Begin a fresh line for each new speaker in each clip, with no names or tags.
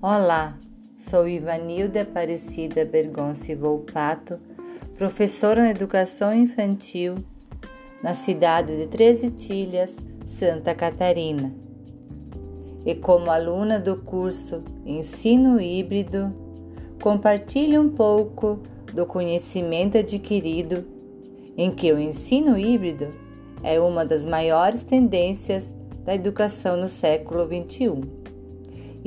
Olá, sou Ivanilda Aparecida Bergonce Volpato, professora na Educação Infantil na cidade de Três Itilhas, Santa Catarina. E como aluna do curso Ensino Híbrido, compartilho um pouco do conhecimento adquirido em que o ensino híbrido é uma das maiores tendências da educação no século XXI.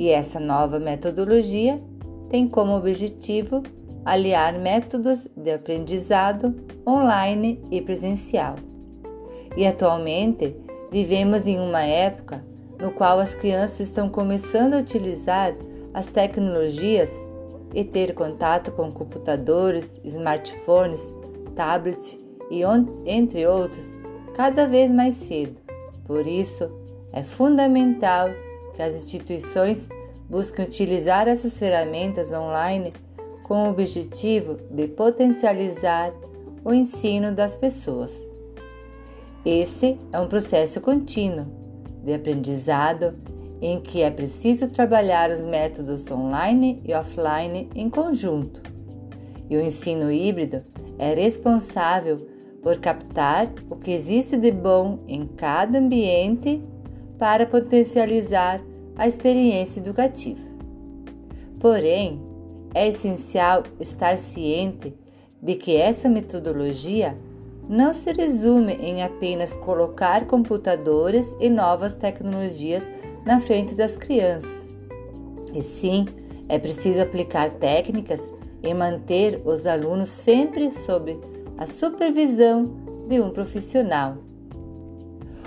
E essa nova metodologia tem como objetivo aliar métodos de aprendizado online e presencial. E atualmente vivemos em uma época no qual as crianças estão começando a utilizar as tecnologias e ter contato com computadores, smartphones, tablets e entre outros cada vez mais cedo. Por isso, é fundamental que as instituições busquem utilizar essas ferramentas online com o objetivo de potencializar o ensino das pessoas. Esse é um processo contínuo de aprendizado em que é preciso trabalhar os métodos online e offline em conjunto. E o ensino híbrido é responsável por captar o que existe de bom em cada ambiente para potencializar a experiência educativa. Porém, é essencial estar ciente de que essa metodologia não se resume em apenas colocar computadores e novas tecnologias na frente das crianças. E sim, é preciso aplicar técnicas e manter os alunos sempre sob a supervisão de um profissional.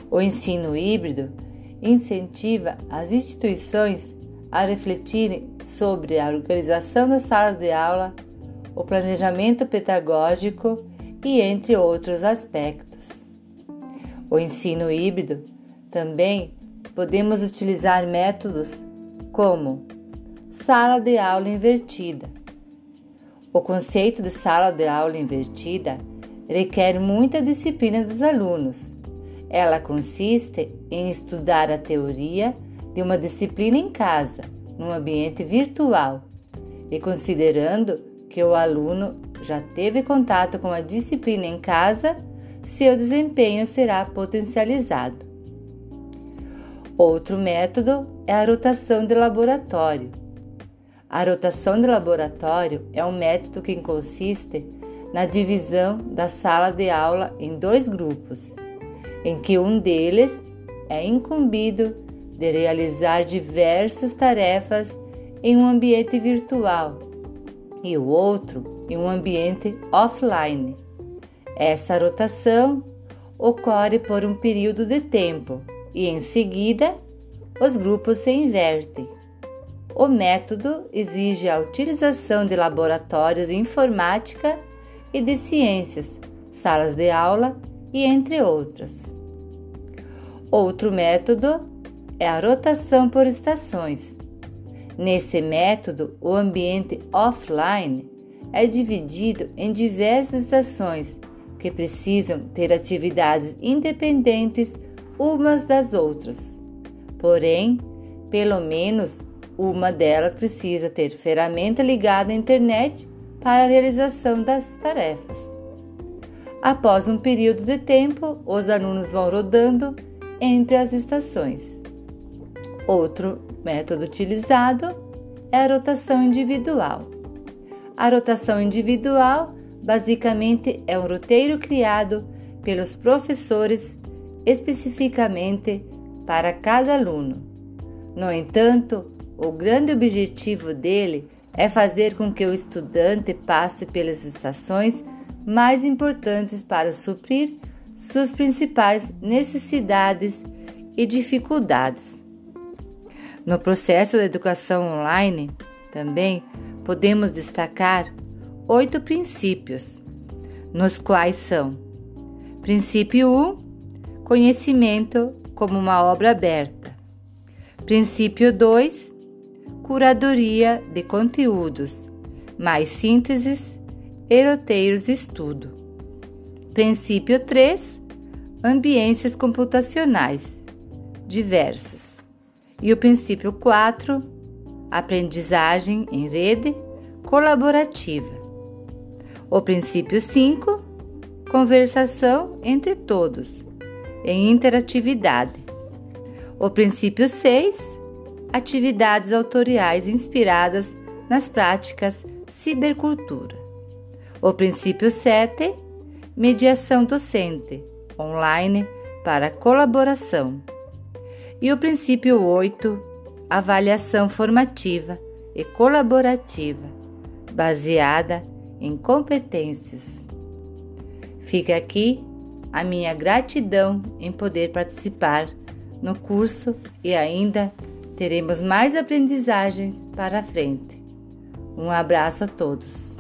O ensino híbrido incentiva as instituições a refletirem sobre a organização das salas de aula, o planejamento pedagógico e entre outros aspectos. O ensino híbrido também podemos utilizar métodos como sala de aula invertida. O conceito de sala de aula invertida requer muita disciplina dos alunos ela consiste em estudar a teoria de uma disciplina em casa, num ambiente virtual, e considerando que o aluno já teve contato com a disciplina em casa, seu desempenho será potencializado. Outro método é a rotação de laboratório. A rotação de laboratório é um método que consiste na divisão da sala de aula em dois grupos em que um deles é incumbido de realizar diversas tarefas em um ambiente virtual e o outro em um ambiente offline. Essa rotação ocorre por um período de tempo e em seguida os grupos se invertem. O método exige a utilização de laboratórios de informática e de ciências, salas de aula e entre outras. Outro método é a rotação por estações. Nesse método, o ambiente offline é dividido em diversas estações que precisam ter atividades independentes umas das outras. Porém, pelo menos uma delas precisa ter ferramenta ligada à internet para a realização das tarefas. Após um período de tempo, os alunos vão rodando entre as estações. Outro método utilizado é a rotação individual. A rotação individual basicamente é um roteiro criado pelos professores especificamente para cada aluno. No entanto, o grande objetivo dele é fazer com que o estudante passe pelas estações mais importantes para suprir suas principais necessidades e dificuldades. No processo da educação online, também podemos destacar oito princípios, nos quais são: princípio 1, conhecimento como uma obra aberta. Princípio 2, curadoria de conteúdos, mais sínteses e roteiros de estudo. Princípio 3: Ambiências computacionais diversas. E o princípio 4: aprendizagem em rede colaborativa. O princípio 5, conversação entre todos, em interatividade. O princípio 6, atividades autoriais inspiradas nas práticas cibercultura. O princípio 7, mediação docente, online para colaboração. E o princípio 8, avaliação formativa e colaborativa, baseada em competências. Fica aqui a minha gratidão em poder participar no curso e ainda teremos mais aprendizagens para frente. Um abraço a todos.